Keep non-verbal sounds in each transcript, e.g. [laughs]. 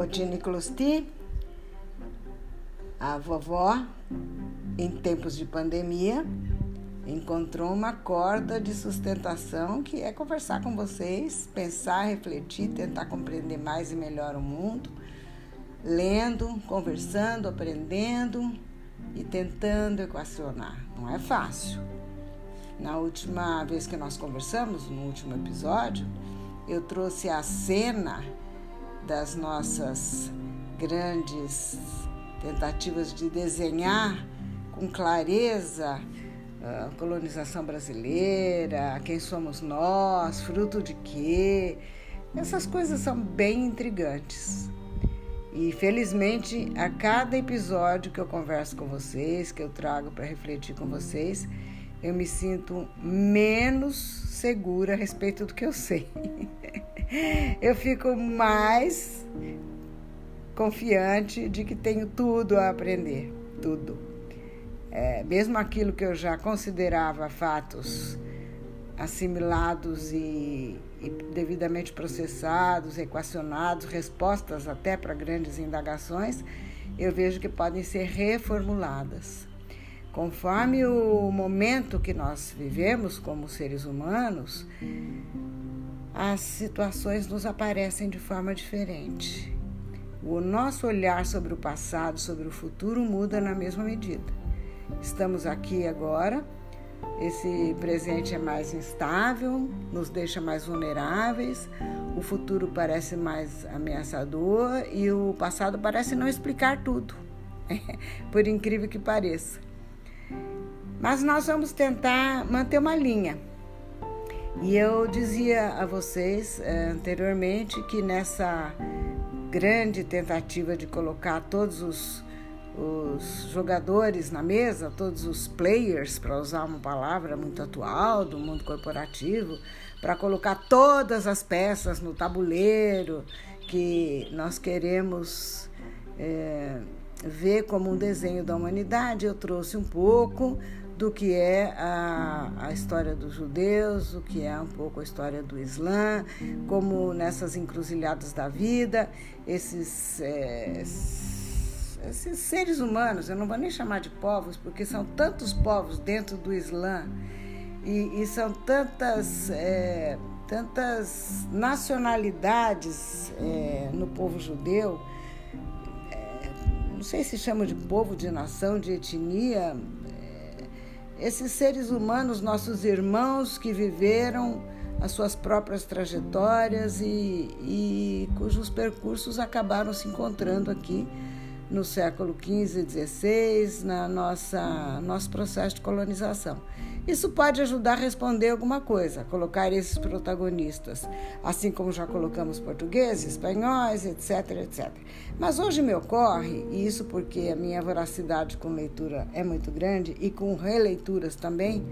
Cotine Closti, a vovó, em tempos de pandemia, encontrou uma corda de sustentação que é conversar com vocês, pensar, refletir, tentar compreender mais e melhor o mundo, lendo, conversando, aprendendo e tentando equacionar. Não é fácil. Na última vez que nós conversamos, no último episódio, eu trouxe a cena das nossas grandes tentativas de desenhar com clareza a colonização brasileira, quem somos nós, fruto de quê. Essas coisas são bem intrigantes. E felizmente, a cada episódio que eu converso com vocês, que eu trago para refletir com vocês, eu me sinto menos segura a respeito do que eu sei. [laughs] eu fico mais confiante de que tenho tudo a aprender, tudo. É, mesmo aquilo que eu já considerava fatos assimilados e, e devidamente processados, equacionados, respostas até para grandes indagações, eu vejo que podem ser reformuladas. Conforme o momento que nós vivemos como seres humanos, as situações nos aparecem de forma diferente. O nosso olhar sobre o passado, sobre o futuro muda na mesma medida. Estamos aqui agora, esse presente é mais instável, nos deixa mais vulneráveis, o futuro parece mais ameaçador e o passado parece não explicar tudo, [laughs] por incrível que pareça. Mas nós vamos tentar manter uma linha. E eu dizia a vocês eh, anteriormente que nessa grande tentativa de colocar todos os, os jogadores na mesa, todos os players, para usar uma palavra muito atual do mundo corporativo, para colocar todas as peças no tabuleiro que nós queremos. Eh, ver como um desenho da humanidade, eu trouxe um pouco do que é a, a história dos judeus, o que é um pouco a história do Islã, como nessas encruzilhadas da vida, esses, é, esses seres humanos, eu não vou nem chamar de povos, porque são tantos povos dentro do Islã e, e são tantas. É, tantas nacionalidades é, no povo judeu não sei se chama de povo, de nação, de etnia, é, esses seres humanos, nossos irmãos que viveram as suas próprias trajetórias e, e cujos percursos acabaram se encontrando aqui no século XV e XVI, na nossa nosso processo de colonização. Isso pode ajudar a responder alguma coisa, colocar esses protagonistas, assim como já colocamos portugueses, espanhóis, etc, etc. Mas hoje me ocorre, e isso porque a minha voracidade com leitura é muito grande e com releituras também,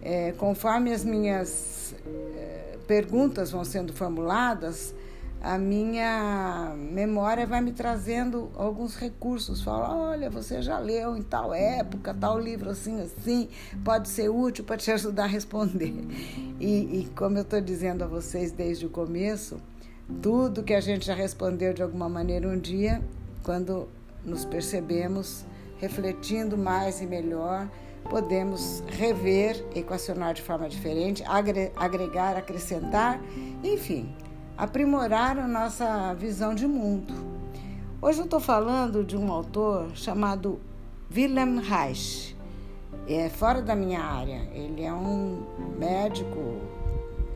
é, conforme as minhas é, perguntas vão sendo formuladas, a minha memória vai me trazendo alguns recursos. Fala, olha, você já leu em tal época, tal livro assim, assim, pode ser útil para te ajudar a responder. E, e como eu estou dizendo a vocês desde o começo, tudo que a gente já respondeu de alguma maneira um dia, quando nos percebemos refletindo mais e melhor, podemos rever, equacionar de forma diferente, agregar, acrescentar, enfim aprimorar a nossa visão de mundo. Hoje eu estou falando de um autor chamado Wilhelm Reich. É fora da minha área. Ele é um médico,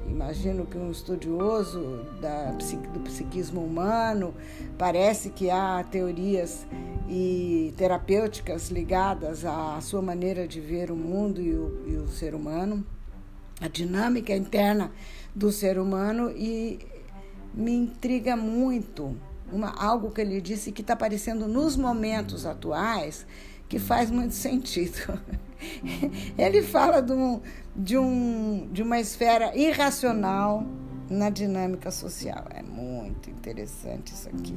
imagino que um estudioso da, do psiquismo humano. Parece que há teorias e terapêuticas ligadas à sua maneira de ver o mundo e o, e o ser humano, a dinâmica interna do ser humano e me intriga muito uma, algo que ele disse que está aparecendo nos momentos atuais que faz muito sentido. [laughs] ele fala de, de, um, de uma esfera irracional na dinâmica social. É muito interessante isso aqui.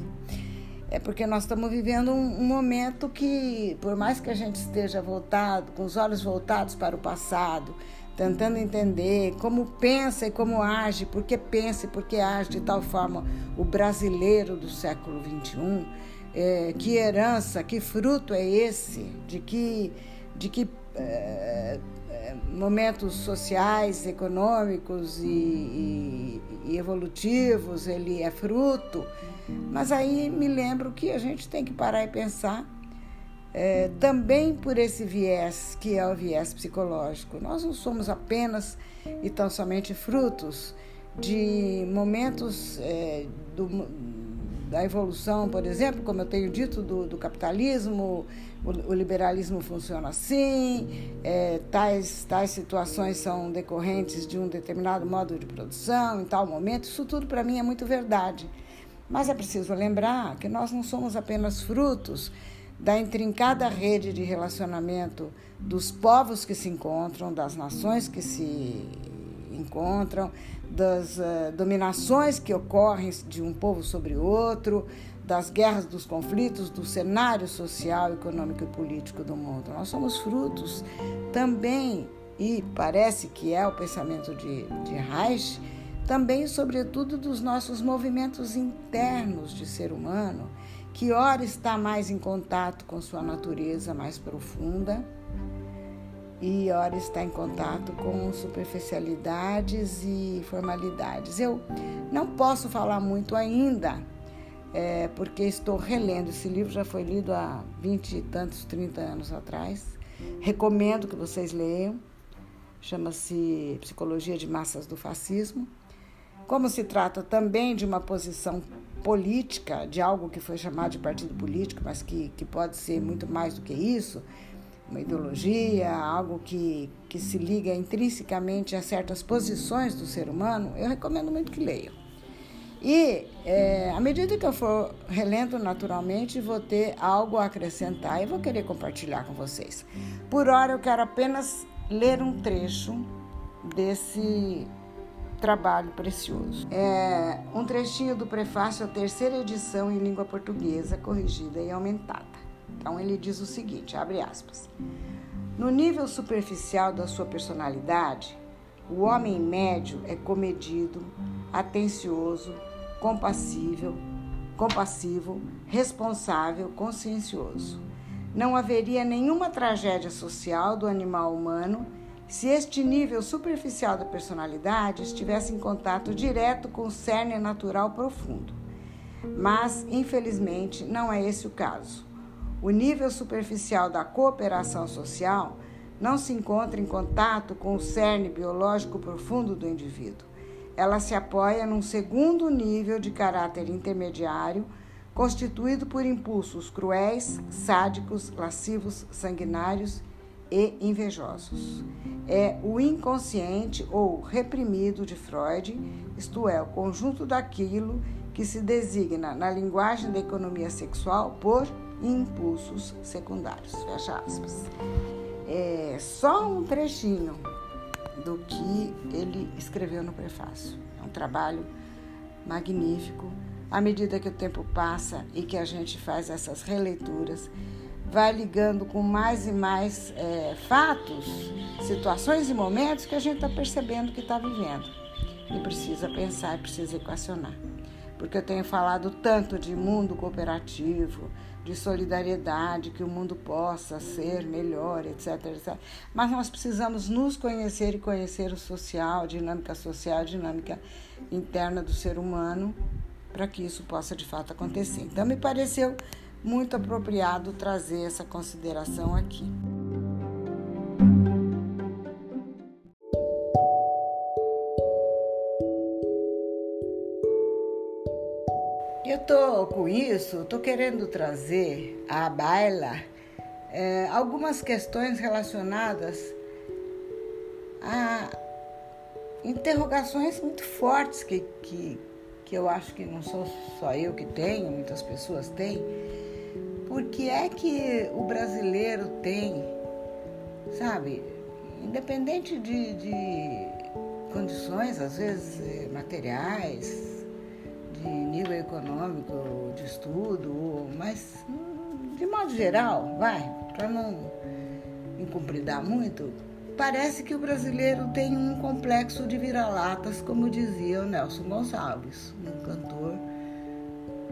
É porque nós estamos vivendo um, um, momento que, por mais que a gente esteja voltado, com os olhos voltados para o passado, tentando entender como pensa e como age, por que pensa e por que age de tal forma o brasileiro do século XXI. É, que herança, que fruto é esse? De que, de que é, é momentos sociais, econômicos e, e, e evolutivos ele é fruto? Mas aí me lembro que a gente tem que parar e pensar é, também por esse viés que é o viés psicológico. Nós não somos apenas e tão somente frutos de momentos é, do, da evolução, por exemplo, como eu tenho dito, do, do capitalismo, o, o, liberalismo funciona assim, é, tais, tais situações são decorrentes de um determinado modo de produção, em tal momento, isso tudo para mim é muito verdade. Mas é preciso lembrar que nós não somos apenas frutos da intrincada rede de relacionamento dos povos que se encontram, das nações que se encontram, das uh, dominações que ocorrem de um povo sobre outro, das guerras, dos conflitos, do cenário social, econômico e político do mundo. Nós somos frutos também, e parece que é o pensamento de, de Reich, também, sobretudo, dos nossos movimentos internos de ser humano que ora está mais em contato com sua natureza mais profunda e ora está em contato com superficialidades e formalidades. Eu não posso falar muito ainda, é, porque estou relendo. Esse livro já foi lido há vinte e tantos, trinta anos atrás. Recomendo que vocês leiam. Chama-se Psicologia de Massas do Fascismo. Como se trata também de uma posição política, de algo que foi chamado de partido político, mas que, que pode ser muito mais do que isso, uma ideologia, algo que, que se liga intrinsecamente a certas posições do ser humano, eu recomendo muito que leiam. E é, à medida que eu for relendo naturalmente, vou ter algo a acrescentar e vou querer compartilhar com vocês. Por hora, eu quero apenas ler um trecho desse trabalho precioso. É um trechinho do prefácio à terceira edição em língua portuguesa, corrigida e aumentada. Então ele diz o seguinte, abre aspas. No nível superficial da sua personalidade, o homem médio é comedido, atencioso, compassível, compassivo, responsável, consciencioso. Não haveria nenhuma tragédia social do animal humano se este nível superficial da personalidade estivesse em contato direto com o cerne natural profundo. Mas, infelizmente, não é esse o caso. O nível superficial da cooperação social não se encontra em contato com o cerne biológico profundo do indivíduo. Ela se apoia num segundo nível de caráter intermediário, constituído por impulsos cruéis, sádicos, lascivos, sanguinários e invejosos. É o inconsciente ou reprimido de Freud, isto é, o conjunto daquilo que se designa na linguagem da economia sexual por impulsos secundários. Fecha aspas. É só um trechinho do que ele escreveu no prefácio. É um trabalho magnífico. À medida que o tempo passa e que a gente faz essas releituras, vai ligando com mais e mais é, fatos, situações e momentos que a gente está percebendo que está vivendo. E precisa pensar precisa equacionar. Porque eu tenho falado tanto de mundo cooperativo, de solidariedade, que o mundo possa ser melhor, etc, etc. Mas nós precisamos nos conhecer e conhecer o social, dinâmica social, dinâmica interna do ser humano, para que isso possa de fato acontecer. Então, me pareceu muito apropriado trazer essa consideração aqui. Eu tô com isso, tô querendo trazer à baila é, algumas questões relacionadas a interrogações muito fortes que, que, que eu acho que não sou só eu que tenho, muitas pessoas têm, por que é que o brasileiro tem, sabe, independente de, de condições, às vezes eh, materiais, de nível econômico, de estudo, mas de modo geral, vai, para não incumpridar muito, parece que o brasileiro tem um complexo de vira-latas, como dizia o Nelson Gonçalves, um cantor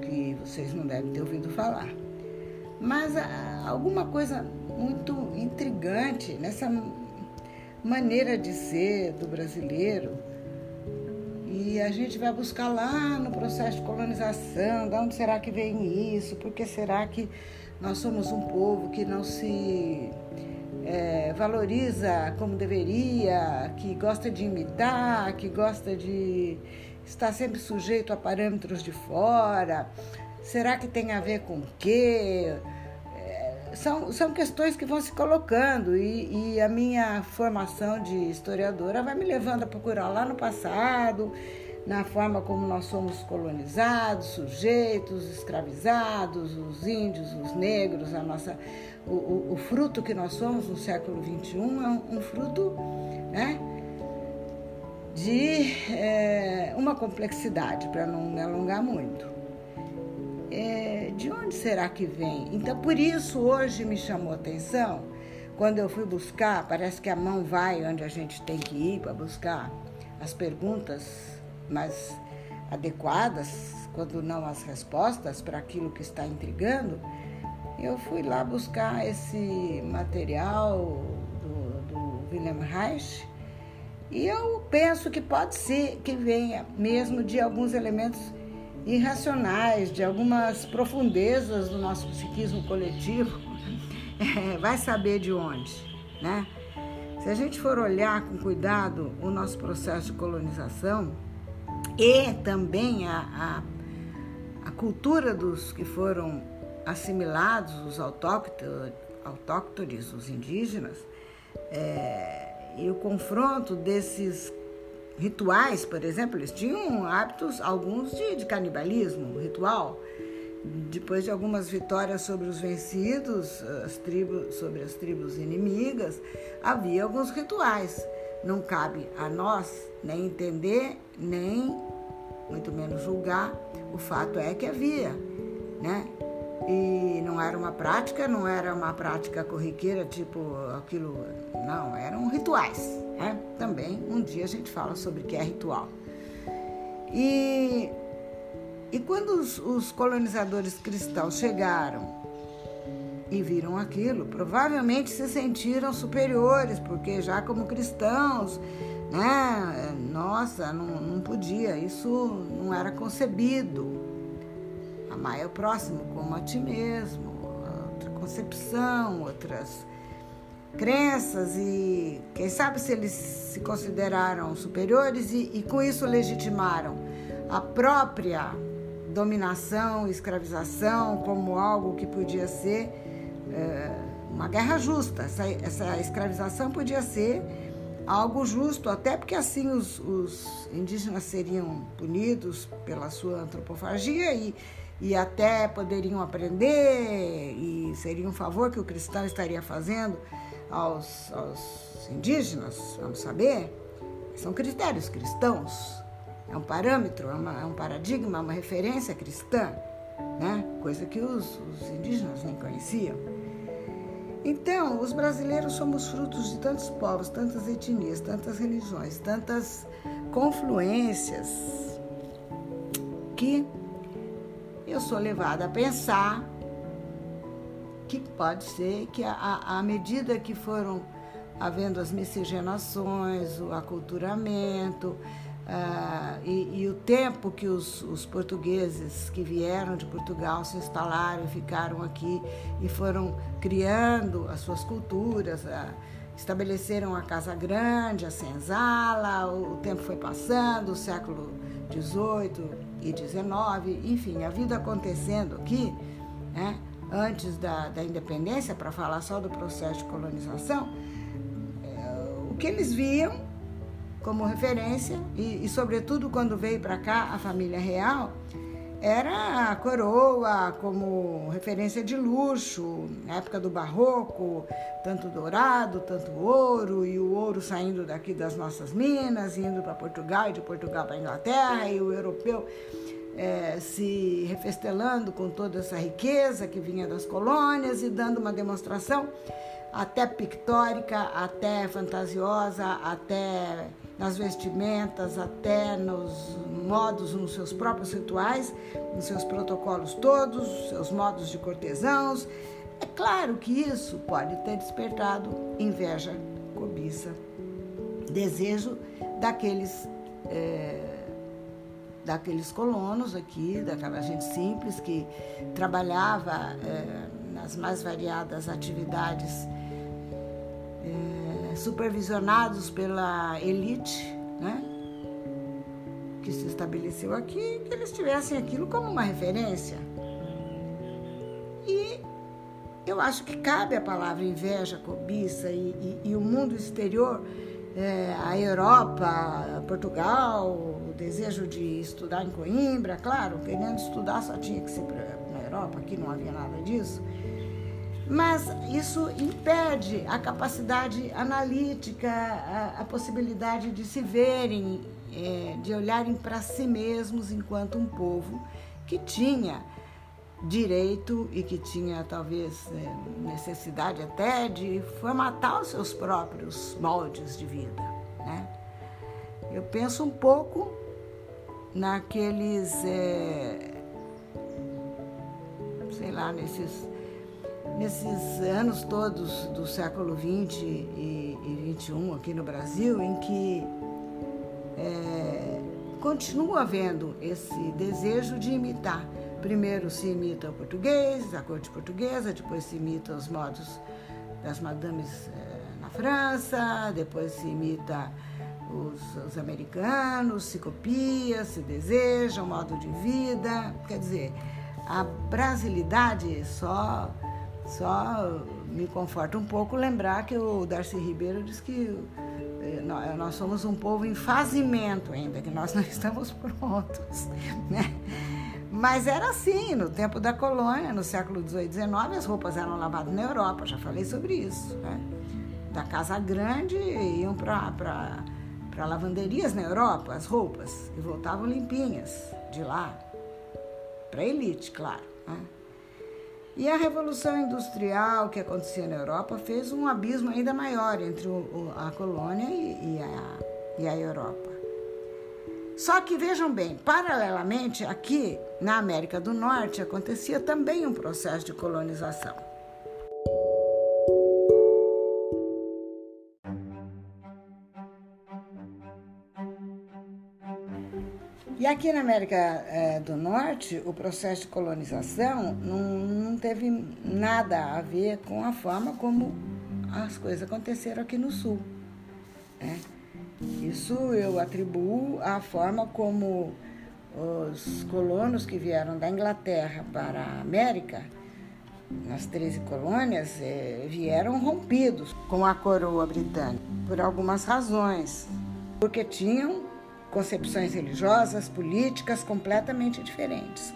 que vocês não devem ter ouvido falar. Mas ah, alguma coisa muito intrigante nessa maneira de ser do brasileiro. E a gente vai buscar lá no processo de colonização, de onde será que vem isso? Por que será que nós somos um povo que não se é, valoriza como deveria, que gosta de imitar, que gosta de estar sempre sujeito a parâmetros de fora? Será que tem a ver com o quê? É, são, são questões que vão se colocando e, e a minha formação de historiadora vai me levando a procurar lá no passado, na forma como nós somos colonizados, sujeitos, escravizados, os índios, os negros, a nossa, o, o, o fruto que nós somos no século XXI é um, um fruto né, de é, uma complexidade, para não me alongar muito é, de onde será que vem? Então, por isso, hoje me chamou atenção, quando eu fui buscar, parece que a mão vai onde a gente tem que ir para buscar as perguntas mais adequadas, quando não as respostas para aquilo que está intrigando, eu fui lá buscar esse material do, do Wilhelm Reich e eu penso que pode ser que venha mesmo de alguns elementos irracionais, de algumas profundezas do nosso psiquismo coletivo, [laughs] é, vai saber de onde, né? Se a gente for olhar com cuidado o nosso processo de colonização e também a, a, a cultura dos que foram assimilados, os autóctones, autóctones os indígenas, é, e o confronto desses rituais, por exemplo, eles tinham hábitos, alguns de, de canibalismo ritual. Depois de algumas vitórias sobre os vencidos, as tribos, sobre as tribos inimigas, havia alguns rituais. Não cabe a nós nem entender, nem muito menos julgar. O fato é que havia, né? E não era uma prática, não era uma prática corriqueira, tipo aquilo. Não, eram rituais. Né? Também um dia a gente fala sobre o que é ritual. E, e quando os, os colonizadores cristãos chegaram e viram aquilo, provavelmente se sentiram superiores, porque já como cristãos, né? Nossa, não, não podia, isso não era concebido. Amar é o próximo como a ti mesmo, outra concepção, outras crenças e quem sabe se eles se consideraram superiores e, e com isso legitimaram a própria dominação, escravização como algo que podia ser é, uma guerra justa. Essa, essa escravização podia ser algo justo, até porque assim os, os indígenas seriam punidos pela sua antropofagia e e até poderiam aprender e seria um favor que o cristão estaria fazendo aos, aos indígenas, vamos saber, são critérios cristãos, é um parâmetro, é, uma, é um paradigma, uma referência cristã, né? coisa que os, os indígenas nem conheciam. Então, os brasileiros somos frutos de tantos povos, tantas etnias, tantas religiões, tantas confluências que eu sou levada a pensar que pode ser que à medida que foram havendo as miscigenações, o aculturamento uh, e, e, o tempo que os, os, portugueses que vieram de Portugal se instalaram ficaram aqui e foram criando as suas culturas, uh, estabeleceram a Casa Grande, a senzala, o, tempo foi passando, o século XVIII e XIX, enfim, a vida acontecendo aqui, né? antes da, da independência, para falar só do processo de colonização, é, o que eles viam como referência, e, e sobretudo quando veio para cá a família real, era a coroa como referência de luxo, na época do barroco, tanto dourado, tanto ouro, e o ouro saindo daqui das nossas minas, indo para Portugal, e de Portugal para Inglaterra, e o europeu é, se refestelando com toda essa riqueza que vinha das colônias e dando uma demonstração até pictórica, até fantasiosa, até nas vestimentas, até nos modos, nos seus próprios rituais, nos seus protocolos todos, seus modos de cortesãos. É claro que isso pode ter despertado inveja, cobiça, desejo daqueles. É, daqueles colonos aqui, daquela gente simples que trabalhava é, nas mais variadas atividades é, supervisionados pela elite, né? Que se estabeleceu aqui, que eles tivessem aquilo como uma referência. E eu acho que cabe a palavra inveja, cobiça e, e, e o mundo exterior, é, a Europa, Portugal, o desejo de estudar em Coimbra, claro, querendo estudar só tinha que ser na Europa, aqui não havia nada disso. Mas isso impede a capacidade analítica, a, a possibilidade de se verem, é, de olharem para si mesmos enquanto um povo que tinha direito e que tinha talvez é, necessidade até de formatar os seus próprios moldes de vida. Né? Eu penso um pouco naqueles, é, sei lá, nesses nesses anos todos do século XX e, XXI aqui no Brasil, em que é, continua havendo esse desejo de imitar. Primeiro se imita o português, a corte portuguesa, depois se imita os modos das madames é, na França, depois se imita os, os, americanos, se copia, se deseja, o modo de vida. Quer dizer, a brasilidade só só me conforta um pouco lembrar que o Darcy Ribeiro disse que eh, nós somos um povo em fazimento ainda, que nós não [laughs] estamos prontos, né? Mas era assim, no tempo da colônia, no século XVIII XIX, as roupas eram lavadas na Europa, já falei sobre isso. Né? Da Casa Grande iam para lavanderias na Europa, as roupas, e voltavam limpinhas de lá, para elite, claro. Né? E a Revolução Industrial que acontecia na Europa fez um abismo ainda maior entre a colônia e, a, e a Europa. Só que vejam bem, paralelamente, aqui na América do Norte acontecia também um processo de colonização. E aqui na América é, do Norte, o processo de colonização não, não teve nada a ver com a forma como as coisas aconteceram aqui no Sul. Né? Isso eu atribuo à forma como os colonos que vieram da Inglaterra para a América, nas 13 colônias, é, vieram rompidos com a coroa britânica, por algumas razões. Porque tinham concepções religiosas, políticas completamente diferentes.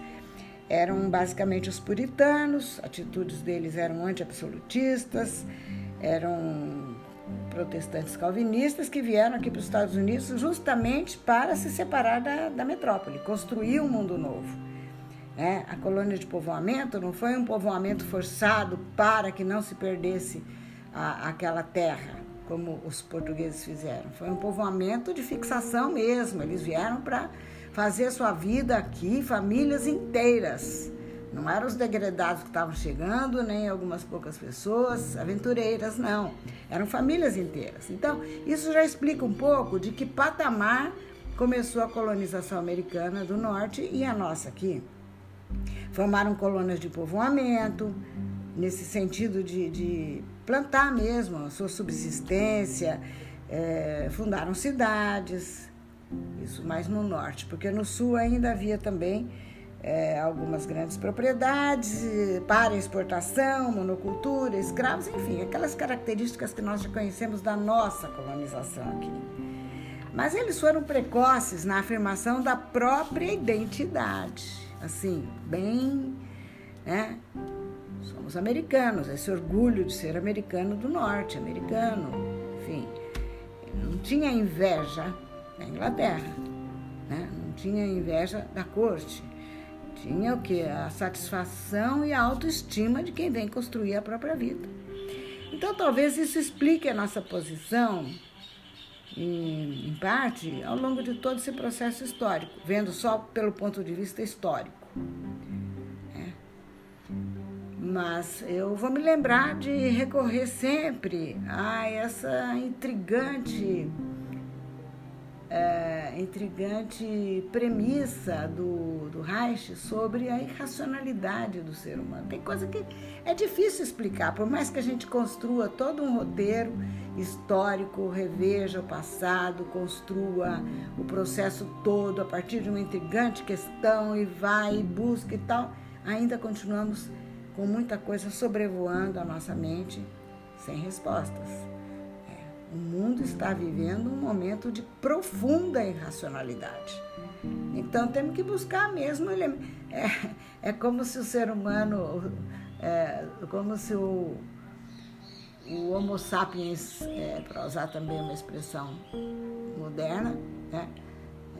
Eram basicamente os puritanos, atitudes deles eram anti-absolutistas, eram protestantes calvinistas que vieram aqui para os Estados Unidos justamente para se separar da, da metrópole, construir um mundo novo. É, a colônia de povoamento não foi um povoamento forçado para que não se perdesse a, aquela terra como os portugueses fizeram. Foi um povoamento de fixação mesmo. Eles vieram para fazer sua vida aqui, famílias inteiras. Não eram os degredados que estavam chegando, nem algumas poucas pessoas aventureiras, não. Eram famílias inteiras. Então, isso já explica um pouco de que patamar começou a colonização americana do norte e a nossa aqui. Formaram colônias de povoamento, nesse sentido de, de plantar mesmo a sua subsistência, é, fundaram cidades, isso mais no norte, porque no sul ainda havia também é, algumas grandes propriedades para exportação, monocultura, escravos, enfim, aquelas características que nós já conhecemos da nossa colonização aqui. Mas eles foram precoces na afirmação da própria identidade, assim, bem, né? Somos americanos, esse orgulho de ser americano do norte, americano, enfim. Não tinha inveja da Inglaterra, né? não tinha inveja da corte. Tinha o que? A satisfação e a autoestima de quem vem construir a própria vida. Então, talvez isso explique a nossa posição, em, em parte, ao longo de todo esse processo histórico, vendo só pelo ponto de vista histórico. Mas eu vou me lembrar de recorrer sempre a essa intrigante é, intrigante premissa do, do Reich sobre a irracionalidade do ser humano. Tem coisa que é difícil explicar, por mais que a gente construa todo um roteiro histórico, reveja o passado, construa o processo todo a partir de uma intrigante questão e vai e busca e tal, ainda continuamos com muita coisa sobrevoando a nossa mente sem respostas. O mundo está vivendo um momento de profunda irracionalidade. Então temos que buscar mesmo. É, é como se o ser humano, é, como se o, o Homo sapiens, é, para usar também uma expressão moderna, né?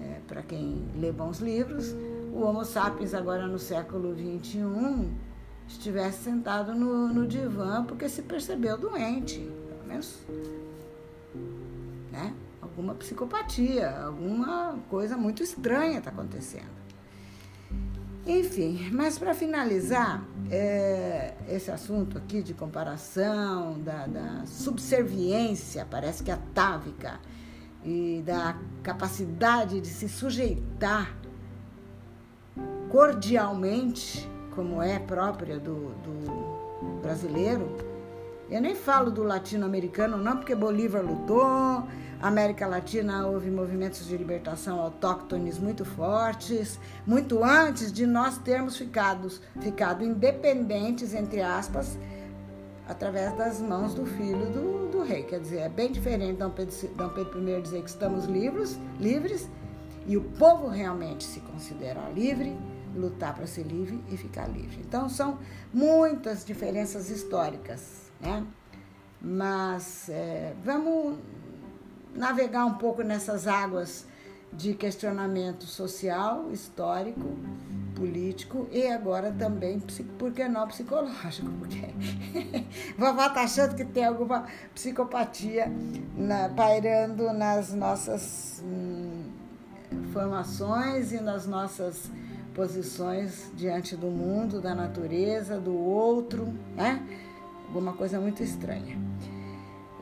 É, para quem lê bons livros, o Homo sapiens agora no século XXI estivesse sentado no, no divã porque se percebeu doente, pelo menos né? Alguma psicopatia, alguma coisa muito estranha está acontecendo. Enfim, mas para finalizar, é, esse assunto aqui de comparação, da, da subserviência, parece que atávica, e da capacidade de se sujeitar cordialmente, como é própria do, do brasileiro, eu nem falo do latino-americano, não, porque Bolívar lutou, América Latina houve movimentos de libertação autóctones muito fortes, muito antes de nós termos ficado, ficado independentes, entre aspas, através das mãos do filho do, do rei. Quer dizer, é bem diferente Dom Pedro, Dom Pedro I dizer que estamos livres, livres e o povo realmente se considerar livre, lutar para ser livre e ficar livre. Então, são muitas diferenças históricas né? Mas é, vamos navegar um pouco nessas águas de questionamento social, histórico, político e agora também, por que não psicológico? Porque [laughs] vovó está achando que tem alguma psicopatia na, pairando nas nossas hum, formações e nas nossas posições diante do mundo, da natureza, do outro, né? alguma coisa muito estranha.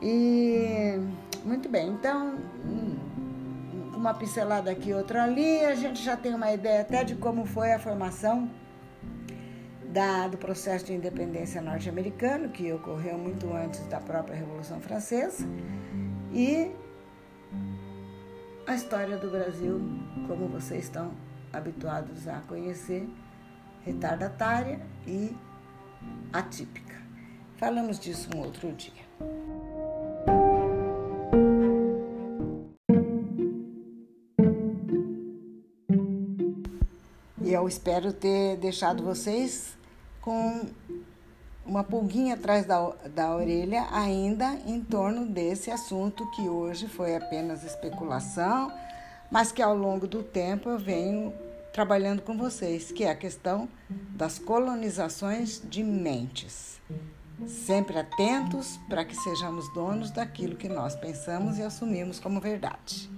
E muito bem, então hum, uma pincelada aqui, outra ali, a gente já tem uma ideia até de como foi a formação da, do processo de independência norte-americano, que ocorreu muito antes da própria Revolução Francesa, e a história do Brasil, como vocês estão habituados a conhecer, retardatária e atípica. Falamos disso um outro dia. E eu espero ter deixado vocês com uma pulguinha atrás da, da orelha ainda em torno desse assunto que hoje foi apenas especulação, mas que ao longo do tempo eu venho trabalhando com vocês, que é a questão das colonizações de mentes sempre atentos para que sejamos donos daquilo que nós pensamos e assumimos como verdade.